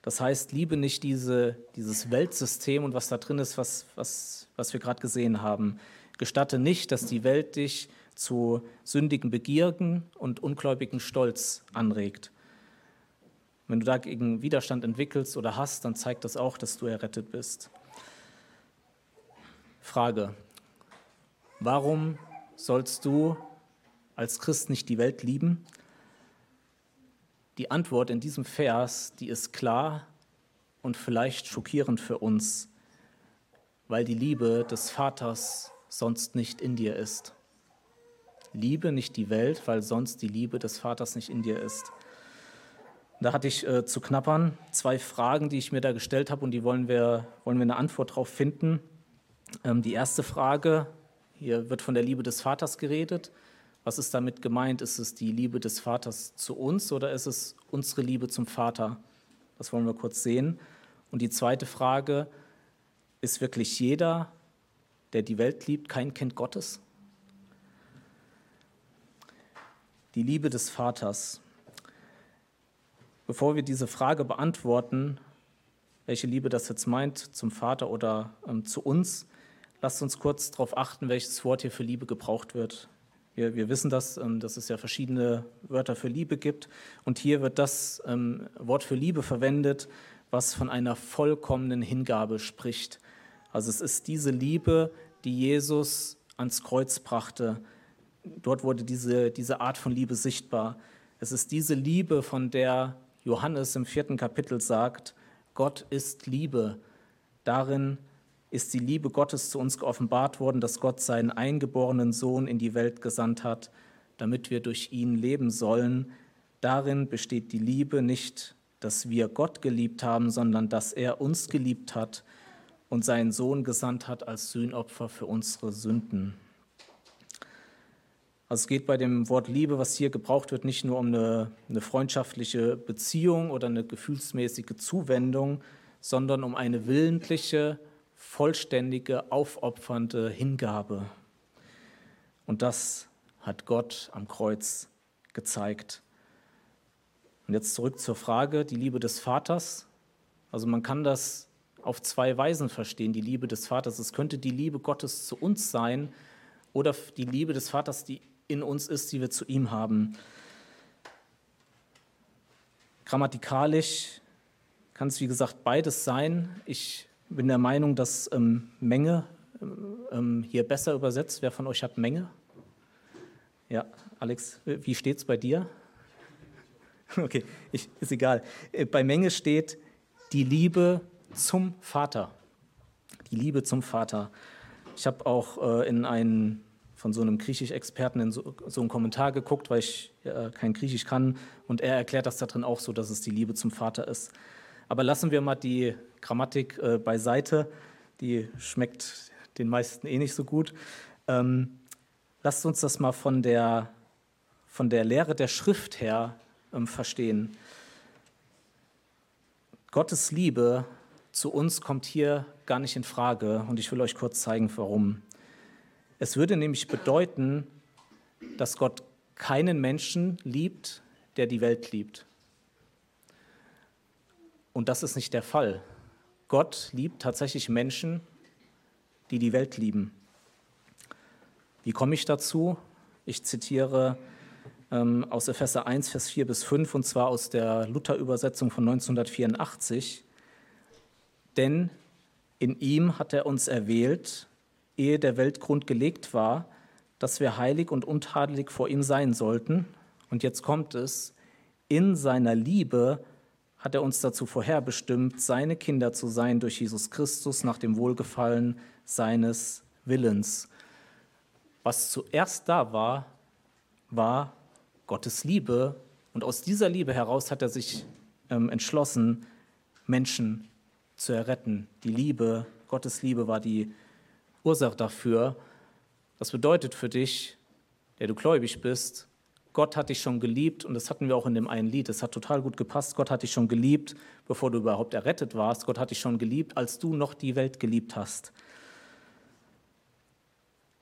Das heißt, liebe nicht diese, dieses Weltsystem und was da drin ist, was, was, was wir gerade gesehen haben. Gestatte nicht, dass die Welt dich zu sündigen Begierden und ungläubigen Stolz anregt. Wenn du dagegen Widerstand entwickelst oder hast, dann zeigt das auch, dass du errettet bist. Frage, warum sollst du als Christ nicht die Welt lieben? Die Antwort in diesem Vers, die ist klar und vielleicht schockierend für uns, weil die Liebe des Vaters sonst nicht in dir ist. Liebe nicht die Welt, weil sonst die Liebe des Vaters nicht in dir ist. Da hatte ich äh, zu knappern zwei Fragen, die ich mir da gestellt habe und die wollen wir, wollen wir eine Antwort darauf finden. Ähm, die erste Frage, hier wird von der Liebe des Vaters geredet. Was ist damit gemeint? Ist es die Liebe des Vaters zu uns oder ist es unsere Liebe zum Vater? Das wollen wir kurz sehen. Und die zweite Frage, ist wirklich jeder, der die Welt liebt, kein Kind Gottes? Die Liebe des Vaters. Bevor wir diese Frage beantworten, welche Liebe das jetzt meint, zum Vater oder ähm, zu uns, lasst uns kurz darauf achten, welches Wort hier für Liebe gebraucht wird. Wir, wir wissen das, ähm, dass es ja verschiedene Wörter für Liebe gibt. Und hier wird das ähm, Wort für Liebe verwendet, was von einer vollkommenen Hingabe spricht. Also es ist diese Liebe, die Jesus ans Kreuz brachte. Dort wurde diese, diese Art von Liebe sichtbar. Es ist diese Liebe, von der Johannes im vierten Kapitel sagt, Gott ist Liebe. Darin ist die Liebe Gottes zu uns geoffenbart worden, dass Gott seinen eingeborenen Sohn in die Welt gesandt hat, damit wir durch ihn leben sollen. Darin besteht die Liebe nicht, dass wir Gott geliebt haben, sondern dass er uns geliebt hat und seinen Sohn gesandt hat als Sühnopfer für unsere Sünden. Also es geht bei dem Wort Liebe, was hier gebraucht wird, nicht nur um eine, eine freundschaftliche Beziehung oder eine gefühlsmäßige Zuwendung, sondern um eine willentliche, vollständige, aufopfernde Hingabe. Und das hat Gott am Kreuz gezeigt. Und jetzt zurück zur Frage, die Liebe des Vaters. Also man kann das auf zwei Weisen verstehen, die Liebe des Vaters. Es könnte die Liebe Gottes zu uns sein oder die Liebe des Vaters, die in uns ist, die wir zu ihm haben. Grammatikalisch kann es, wie gesagt, beides sein. Ich bin der Meinung, dass ähm, Menge ähm, hier besser übersetzt. Wer von euch hat Menge? Ja, Alex, wie steht es bei dir? Okay, ich, ist egal. Äh, bei Menge steht die Liebe zum Vater. Die Liebe zum Vater. Ich habe auch äh, in einen von so einem Griechisch-Experten in so, so einen Kommentar geguckt, weil ich äh, kein Griechisch kann. Und er erklärt das da drin auch so, dass es die Liebe zum Vater ist. Aber lassen wir mal die Grammatik äh, beiseite, die schmeckt den meisten eh nicht so gut. Ähm, lasst uns das mal von der, von der Lehre der Schrift her ähm, verstehen. Gottes Liebe zu uns kommt hier gar nicht in Frage und ich will euch kurz zeigen, warum. Es würde nämlich bedeuten, dass Gott keinen Menschen liebt, der die Welt liebt. Und das ist nicht der Fall. Gott liebt tatsächlich Menschen, die die Welt lieben. Wie komme ich dazu? Ich zitiere ähm, aus Epheser 1, Vers 4 bis 5, und zwar aus der Luther-Übersetzung von 1984. Denn In ihm hat er uns erwählt, ehe der Weltgrund gelegt war, dass wir heilig und untadelig vor ihm sein sollten. Und jetzt kommt es, in seiner Liebe hat er uns dazu vorherbestimmt, seine Kinder zu sein durch Jesus Christus nach dem Wohlgefallen seines Willens. Was zuerst da war, war Gottes Liebe. Und aus dieser Liebe heraus hat er sich ähm, entschlossen, Menschen zu erretten. Die Liebe, Gottes Liebe war die Ursache dafür. Das bedeutet für dich, der du gläubig bist, Gott hat dich schon geliebt und das hatten wir auch in dem einen Lied, das hat total gut gepasst. Gott hat dich schon geliebt, bevor du überhaupt errettet warst. Gott hat dich schon geliebt, als du noch die Welt geliebt hast.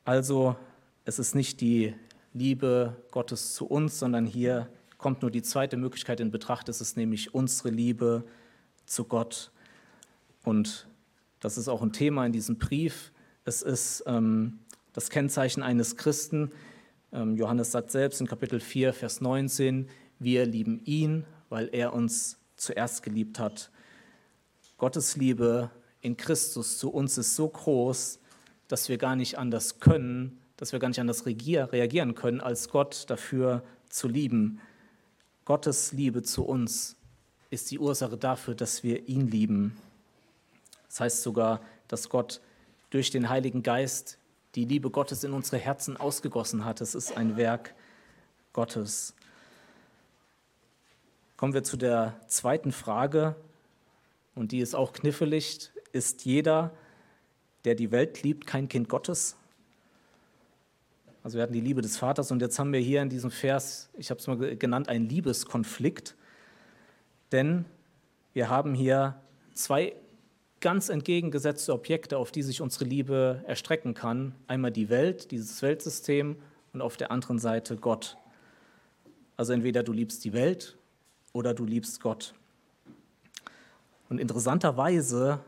Also es ist nicht die Liebe Gottes zu uns, sondern hier kommt nur die zweite Möglichkeit in Betracht. Es ist nämlich unsere Liebe zu Gott. Und das ist auch ein Thema in diesem Brief. Es ist ähm, das Kennzeichen eines Christen. Ähm, Johannes sagt selbst in Kapitel 4, Vers 19, wir lieben ihn, weil er uns zuerst geliebt hat. Gottes Liebe in Christus zu uns ist so groß, dass wir gar nicht anders können, dass wir gar nicht anders reagieren können, als Gott dafür zu lieben. Gottes Liebe zu uns ist die Ursache dafür, dass wir ihn lieben. Das heißt sogar, dass Gott durch den Heiligen Geist die Liebe Gottes in unsere Herzen ausgegossen hat. Es ist ein Werk Gottes. Kommen wir zu der zweiten Frage, und die ist auch knifflig. Ist jeder, der die Welt liebt, kein Kind Gottes? Also wir hatten die Liebe des Vaters und jetzt haben wir hier in diesem Vers, ich habe es mal genannt, einen Liebeskonflikt. Denn wir haben hier zwei ganz entgegengesetzte Objekte, auf die sich unsere Liebe erstrecken kann. Einmal die Welt, dieses Weltsystem und auf der anderen Seite Gott. Also entweder du liebst die Welt oder du liebst Gott. Und interessanterweise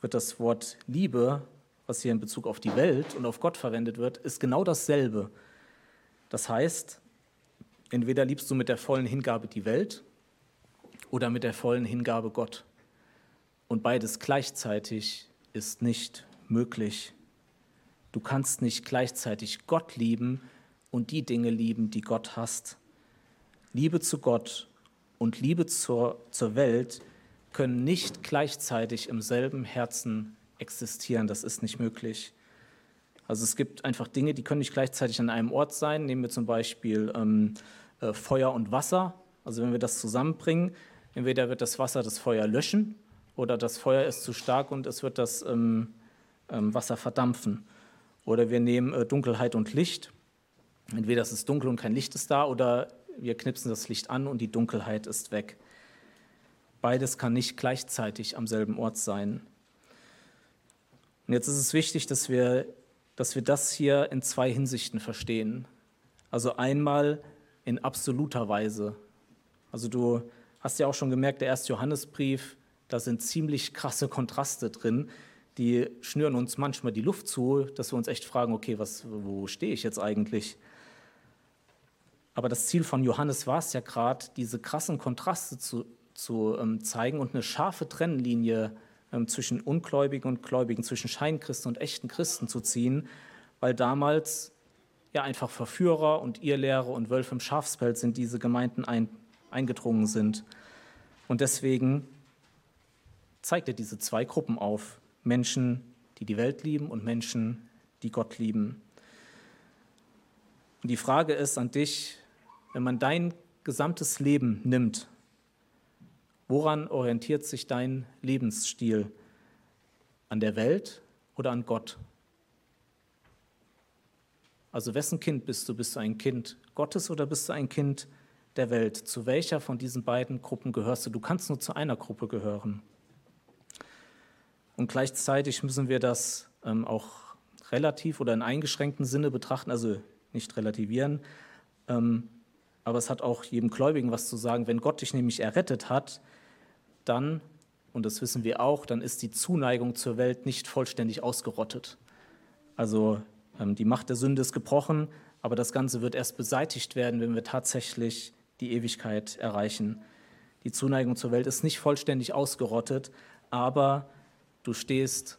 wird das Wort Liebe was hier in Bezug auf die Welt und auf Gott verwendet wird, ist genau dasselbe. Das heißt, entweder liebst du mit der vollen Hingabe die Welt oder mit der vollen Hingabe Gott. Und beides gleichzeitig ist nicht möglich. Du kannst nicht gleichzeitig Gott lieben und die Dinge lieben, die Gott hasst. Liebe zu Gott und Liebe zur, zur Welt können nicht gleichzeitig im selben Herzen existieren. Das ist nicht möglich. Also es gibt einfach Dinge, die können nicht gleichzeitig an einem Ort sein. Nehmen wir zum Beispiel ähm, äh, Feuer und Wasser. Also wenn wir das zusammenbringen, entweder wird das Wasser das Feuer löschen oder das Feuer ist zu stark und es wird das ähm, ähm, Wasser verdampfen. Oder wir nehmen äh, Dunkelheit und Licht. Entweder es ist dunkel und kein Licht ist da oder wir knipsen das Licht an und die Dunkelheit ist weg. Beides kann nicht gleichzeitig am selben Ort sein. Und jetzt ist es wichtig, dass wir, dass wir das hier in zwei Hinsichten verstehen. Also einmal in absoluter Weise. Also du hast ja auch schon gemerkt, der erste Johannesbrief, da sind ziemlich krasse Kontraste drin. Die schnüren uns manchmal die Luft zu, dass wir uns echt fragen, okay, was, wo stehe ich jetzt eigentlich? Aber das Ziel von Johannes war es ja gerade, diese krassen Kontraste zu, zu ähm, zeigen und eine scharfe Trennlinie ähm, zwischen Ungläubigen und Gläubigen, zwischen Scheinchristen und echten Christen zu ziehen, weil damals ja einfach Verführer und Irrlehrer und Wölfe im Schafspelz sind diese Gemeinden ein, eingedrungen sind. Und deswegen zeigt er diese zwei Gruppen auf. Menschen, die die Welt lieben und Menschen, die Gott lieben. Und die Frage ist an dich, wenn man dein gesamtes Leben nimmt, Woran orientiert sich dein Lebensstil? An der Welt oder an Gott? Also wessen Kind bist du? Bist du ein Kind Gottes oder bist du ein Kind der Welt? Zu welcher von diesen beiden Gruppen gehörst du? Du kannst nur zu einer Gruppe gehören. Und gleichzeitig müssen wir das ähm, auch relativ oder in eingeschränktem Sinne betrachten, also nicht relativieren. Ähm, aber es hat auch jedem Gläubigen was zu sagen. Wenn Gott dich nämlich errettet hat, dann, und das wissen wir auch, dann ist die Zuneigung zur Welt nicht vollständig ausgerottet. Also ähm, die Macht der Sünde ist gebrochen, aber das Ganze wird erst beseitigt werden, wenn wir tatsächlich die Ewigkeit erreichen. Die Zuneigung zur Welt ist nicht vollständig ausgerottet, aber du stehst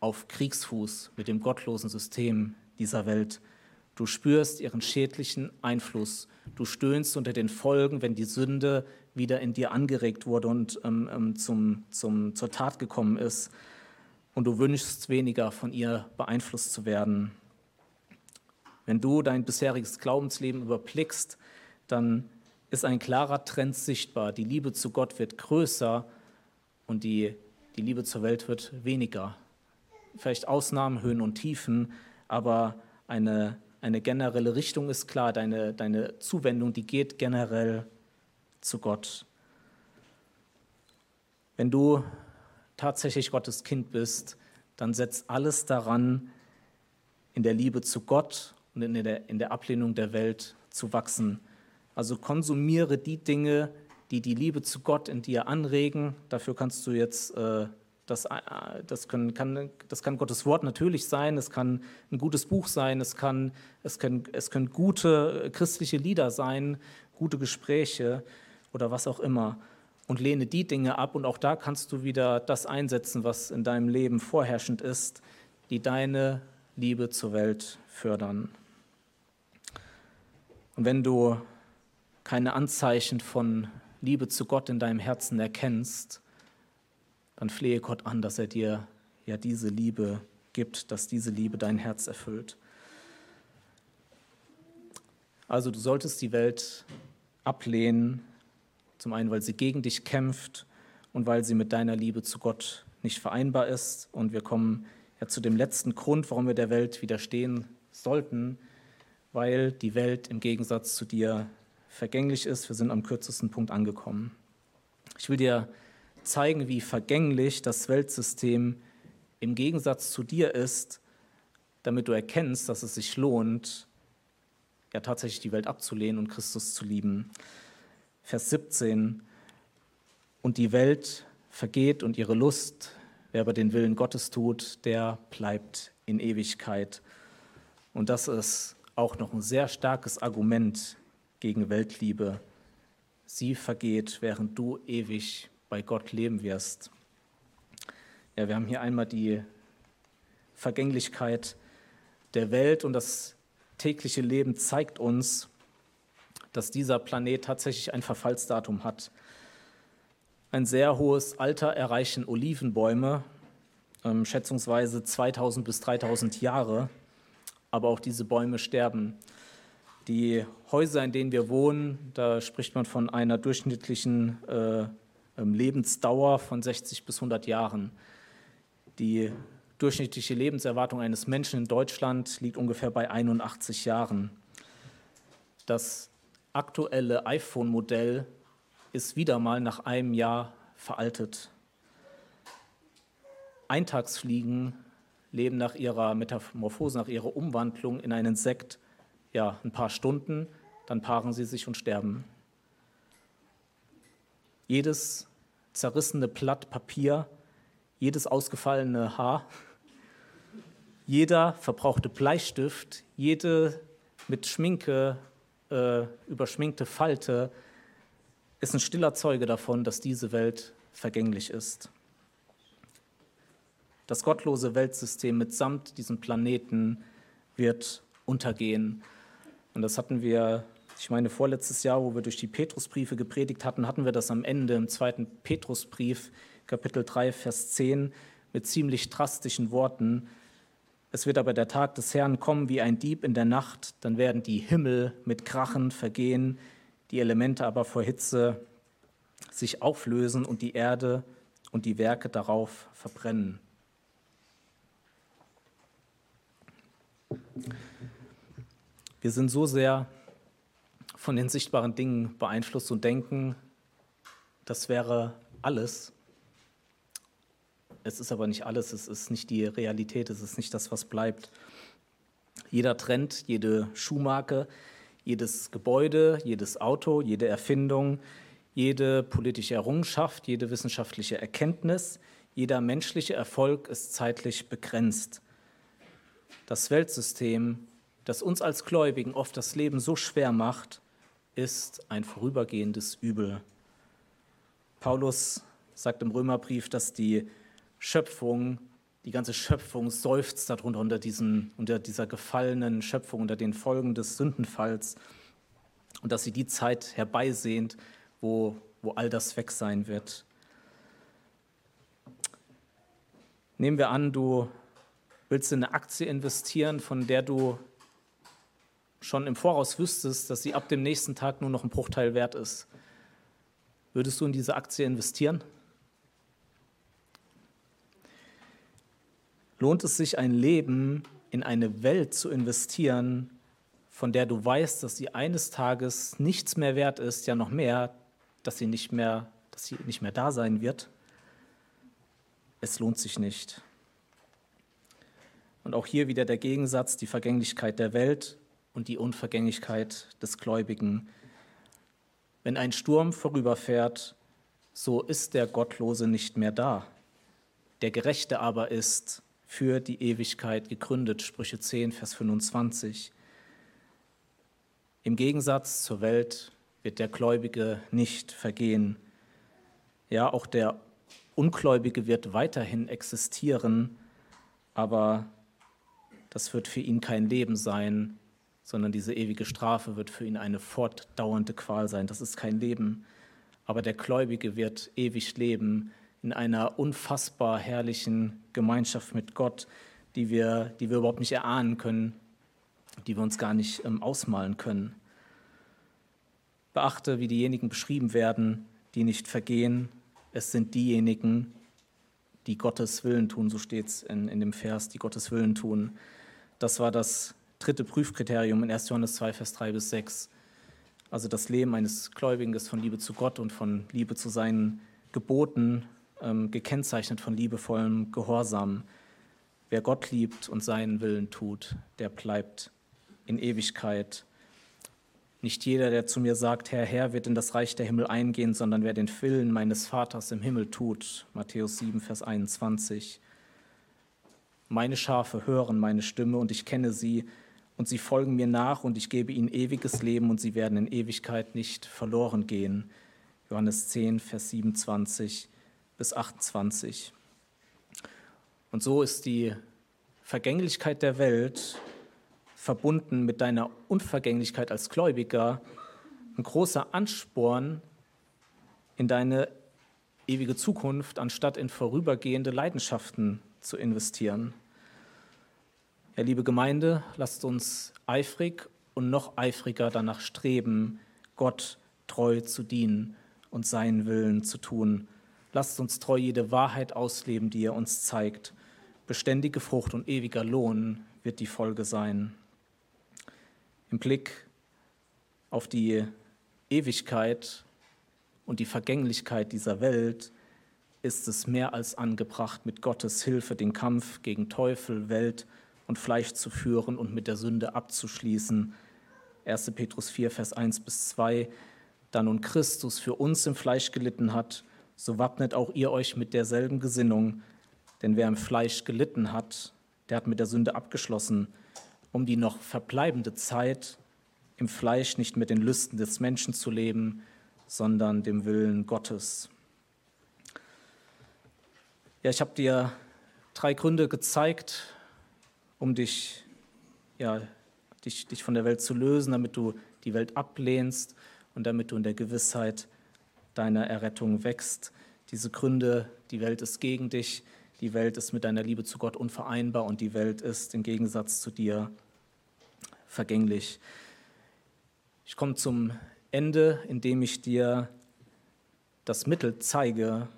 auf Kriegsfuß mit dem gottlosen System dieser Welt. Du spürst ihren schädlichen Einfluss. Du stöhnst unter den Folgen, wenn die Sünde wieder in dir angeregt wurde und ähm, ähm zum, zum, zur Tat gekommen ist. Und du wünschst weniger von ihr beeinflusst zu werden. Wenn du dein bisheriges Glaubensleben überblickst, dann ist ein klarer Trend sichtbar. Die Liebe zu Gott wird größer und die, die Liebe zur Welt wird weniger. Vielleicht Ausnahmen, Höhen und Tiefen, aber eine, eine generelle Richtung ist klar. Deine, deine Zuwendung, die geht generell zu Gott. Wenn du tatsächlich Gottes Kind bist, dann setz alles daran, in der Liebe zu Gott und in der, in der Ablehnung der Welt zu wachsen. Also konsumiere die Dinge, die die Liebe zu Gott in dir anregen. Dafür kannst du jetzt, äh, das, äh, das, können, kann, das kann Gottes Wort natürlich sein, es kann ein gutes Buch sein, es, kann, es, können, es können gute äh, christliche Lieder sein, gute Gespräche oder was auch immer. Und lehne die Dinge ab und auch da kannst du wieder das einsetzen, was in deinem Leben vorherrschend ist, die deine Liebe zur Welt fördern. Und wenn du keine Anzeichen von Liebe zu Gott in deinem Herzen erkennst, dann flehe Gott an, dass er dir ja diese Liebe gibt, dass diese Liebe dein Herz erfüllt. Also du solltest die Welt ablehnen, zum einen, weil sie gegen dich kämpft und weil sie mit deiner Liebe zu Gott nicht vereinbar ist. Und wir kommen ja zu dem letzten Grund, warum wir der Welt widerstehen sollten, weil die Welt im Gegensatz zu dir vergänglich ist. Wir sind am kürzesten Punkt angekommen. Ich will dir zeigen, wie vergänglich das Weltsystem im Gegensatz zu dir ist, damit du erkennst, dass es sich lohnt, ja tatsächlich die Welt abzulehnen und Christus zu lieben. Vers 17. Und die Welt vergeht und ihre Lust, wer aber den Willen Gottes tut, der bleibt in Ewigkeit. Und das ist auch noch ein sehr starkes Argument gegen Weltliebe. Sie vergeht, während du ewig bei Gott leben wirst. Ja, wir haben hier einmal die Vergänglichkeit der Welt und das tägliche Leben zeigt uns, dass dieser Planet tatsächlich ein Verfallsdatum hat. Ein sehr hohes Alter erreichen Olivenbäume, ähm, schätzungsweise 2000 bis 3000 Jahre, aber auch diese Bäume sterben. Die Häuser, in denen wir wohnen, da spricht man von einer durchschnittlichen äh, ähm, Lebensdauer von 60 bis 100 Jahren. Die durchschnittliche Lebenserwartung eines Menschen in Deutschland liegt ungefähr bei 81 Jahren. Das aktuelle iPhone-Modell ist wieder mal nach einem Jahr veraltet. Eintagsfliegen leben nach ihrer Metamorphose, nach ihrer Umwandlung in ein Insekt ja, ein paar Stunden, dann paaren sie sich und sterben. Jedes zerrissene Blatt Papier, jedes ausgefallene Haar, jeder verbrauchte Bleistift, jede mit Schminke äh, überschminkte Falte ist ein stiller Zeuge davon, dass diese Welt vergänglich ist. Das gottlose Weltsystem mitsamt diesem Planeten wird untergehen. Und das hatten wir, ich meine, vorletztes Jahr, wo wir durch die Petrusbriefe gepredigt hatten, hatten wir das am Ende im zweiten Petrusbrief, Kapitel 3, Vers 10, mit ziemlich drastischen Worten. Es wird aber der Tag des Herrn kommen wie ein Dieb in der Nacht, dann werden die Himmel mit Krachen vergehen, die Elemente aber vor Hitze sich auflösen und die Erde und die Werke darauf verbrennen. Wir sind so sehr von den sichtbaren Dingen beeinflusst und denken, das wäre alles. Es ist aber nicht alles, es ist nicht die Realität, es ist nicht das, was bleibt. Jeder Trend, jede Schuhmarke, jedes Gebäude, jedes Auto, jede Erfindung, jede politische Errungenschaft, jede wissenschaftliche Erkenntnis, jeder menschliche Erfolg ist zeitlich begrenzt. Das Weltsystem das uns als Gläubigen oft das Leben so schwer macht, ist ein vorübergehendes Übel. Paulus sagt im Römerbrief, dass die Schöpfung, die ganze Schöpfung seufzt darunter unter, diesen, unter dieser gefallenen Schöpfung, unter den Folgen des Sündenfalls und dass sie die Zeit herbeisehnt, wo, wo all das weg sein wird. Nehmen wir an, du willst in eine Aktie investieren, von der du schon im Voraus wüsstest, dass sie ab dem nächsten Tag nur noch ein Bruchteil wert ist. Würdest du in diese Aktie investieren? Lohnt es sich, ein Leben in eine Welt zu investieren, von der du weißt, dass sie eines Tages nichts mehr wert ist, ja noch mehr, dass sie nicht mehr, dass sie nicht mehr da sein wird? Es lohnt sich nicht. Und auch hier wieder der Gegensatz, die Vergänglichkeit der Welt und die Unvergänglichkeit des Gläubigen. Wenn ein Sturm vorüberfährt, so ist der Gottlose nicht mehr da. Der Gerechte aber ist für die Ewigkeit gegründet. Sprüche 10, Vers 25. Im Gegensatz zur Welt wird der Gläubige nicht vergehen. Ja, auch der Ungläubige wird weiterhin existieren, aber das wird für ihn kein Leben sein, sondern diese ewige Strafe wird für ihn eine fortdauernde Qual sein. Das ist kein Leben. Aber der Gläubige wird ewig leben in einer unfassbar herrlichen Gemeinschaft mit Gott, die wir, die wir überhaupt nicht erahnen können, die wir uns gar nicht ähm, ausmalen können. Beachte, wie diejenigen beschrieben werden, die nicht vergehen. Es sind diejenigen, die Gottes Willen tun, so steht es in, in dem Vers, die Gottes Willen tun. Das war das dritte Prüfkriterium in 1. Johannes 2, Vers 3 bis 6. Also das Leben eines Gläubigen ist von Liebe zu Gott und von Liebe zu seinen Geboten ähm, gekennzeichnet von liebevollem Gehorsam. Wer Gott liebt und seinen Willen tut, der bleibt in Ewigkeit. Nicht jeder, der zu mir sagt, Herr, Herr, wird in das Reich der Himmel eingehen, sondern wer den Willen meines Vaters im Himmel tut. Matthäus 7, Vers 21. Meine Schafe hören meine Stimme und ich kenne sie und sie folgen mir nach und ich gebe ihnen ewiges Leben und sie werden in Ewigkeit nicht verloren gehen. Johannes 10, Vers 27 bis 28. Und so ist die Vergänglichkeit der Welt verbunden mit deiner Unvergänglichkeit als Gläubiger ein großer Ansporn in deine ewige Zukunft, anstatt in vorübergehende Leidenschaften zu investieren. Ja, liebe Gemeinde, lasst uns eifrig und noch eifriger danach streben, Gott treu zu dienen und seinen Willen zu tun. Lasst uns treu jede Wahrheit ausleben, die er uns zeigt. Beständige Frucht und ewiger Lohn wird die Folge sein. Im Blick auf die Ewigkeit und die Vergänglichkeit dieser Welt ist es mehr als angebracht, mit Gottes Hilfe den Kampf gegen Teufel, Welt und Fleisch zu führen und mit der Sünde abzuschließen. 1. Petrus 4, Vers 1 bis 2. Da nun Christus für uns im Fleisch gelitten hat, so wappnet auch ihr euch mit derselben Gesinnung. Denn wer im Fleisch gelitten hat, der hat mit der Sünde abgeschlossen, um die noch verbleibende Zeit im Fleisch nicht mit den Lüsten des Menschen zu leben, sondern dem Willen Gottes. Ja, ich habe dir drei Gründe gezeigt, um dich, ja, dich, dich von der Welt zu lösen, damit du die Welt ablehnst und damit du in der Gewissheit deiner Errettung wächst. Diese Gründe, die Welt ist gegen dich, die Welt ist mit deiner Liebe zu Gott unvereinbar und die Welt ist im Gegensatz zu dir vergänglich. Ich komme zum Ende, indem ich dir das Mittel zeige,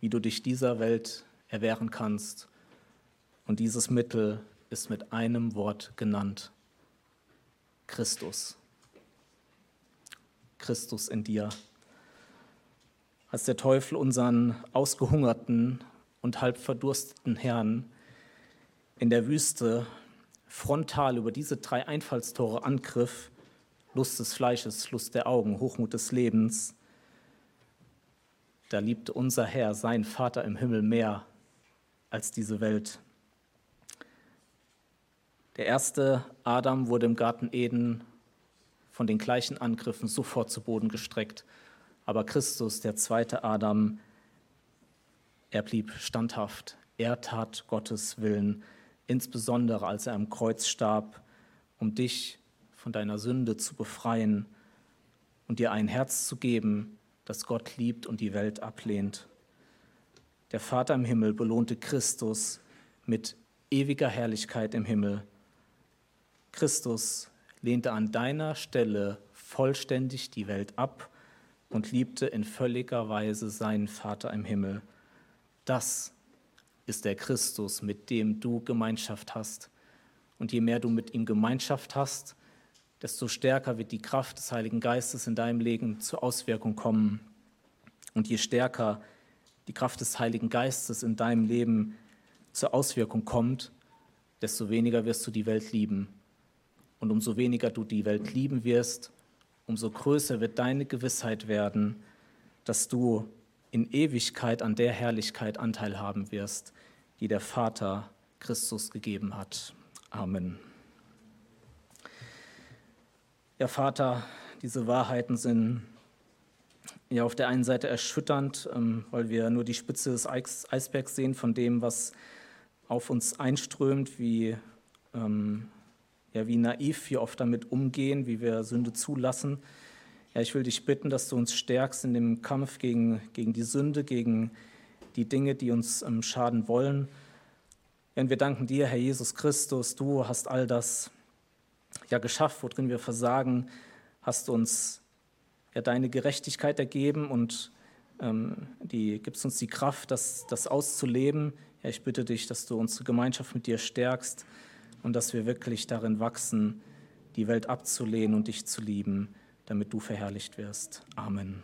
wie du dich dieser Welt erwehren kannst und dieses Mittel ist mit einem Wort genannt. Christus. Christus in dir. Als der Teufel unseren ausgehungerten und halb verdursteten Herrn in der Wüste frontal über diese drei Einfallstore angriff, Lust des Fleisches, Lust der Augen, Hochmut des Lebens, da liebte unser Herr, sein Vater im Himmel, mehr als diese Welt. Der erste Adam wurde im Garten Eden von den gleichen Angriffen sofort zu Boden gestreckt. Aber Christus, der zweite Adam, er blieb standhaft. Er tat Gottes Willen, insbesondere als er am Kreuz starb, um dich von deiner Sünde zu befreien und dir ein Herz zu geben, das Gott liebt und die Welt ablehnt. Der Vater im Himmel belohnte Christus mit ewiger Herrlichkeit im Himmel. Christus lehnte an deiner Stelle vollständig die Welt ab und liebte in völliger Weise seinen Vater im Himmel. Das ist der Christus, mit dem du Gemeinschaft hast. Und je mehr du mit ihm Gemeinschaft hast, desto stärker wird die Kraft des Heiligen Geistes in deinem Leben zur Auswirkung kommen. Und je stärker die Kraft des Heiligen Geistes in deinem Leben zur Auswirkung kommt, desto weniger wirst du die Welt lieben. Und umso weniger du die Welt lieben wirst, umso größer wird deine Gewissheit werden, dass du in Ewigkeit an der Herrlichkeit Anteil haben wirst, die der Vater Christus gegeben hat. Amen. Ja, Vater, diese Wahrheiten sind ja auf der einen Seite erschütternd, ähm, weil wir nur die Spitze des Eisbergs sehen von dem, was auf uns einströmt, wie, ähm, ja, wie naiv wir oft damit umgehen, wie wir Sünde zulassen. Ja, ich will dich bitten, dass du uns stärkst in dem Kampf gegen, gegen die Sünde, gegen die Dinge, die uns ähm, schaden wollen. Ja, und wir danken dir, Herr Jesus Christus, du hast all das ja, geschafft, worin wir versagen, hast uns ja, deine Gerechtigkeit ergeben und ähm, die, gibst uns die Kraft, das, das auszuleben. Ja, ich bitte dich, dass du unsere Gemeinschaft mit dir stärkst und dass wir wirklich darin wachsen, die Welt abzulehnen und dich zu lieben damit du verherrlicht wirst. Amen.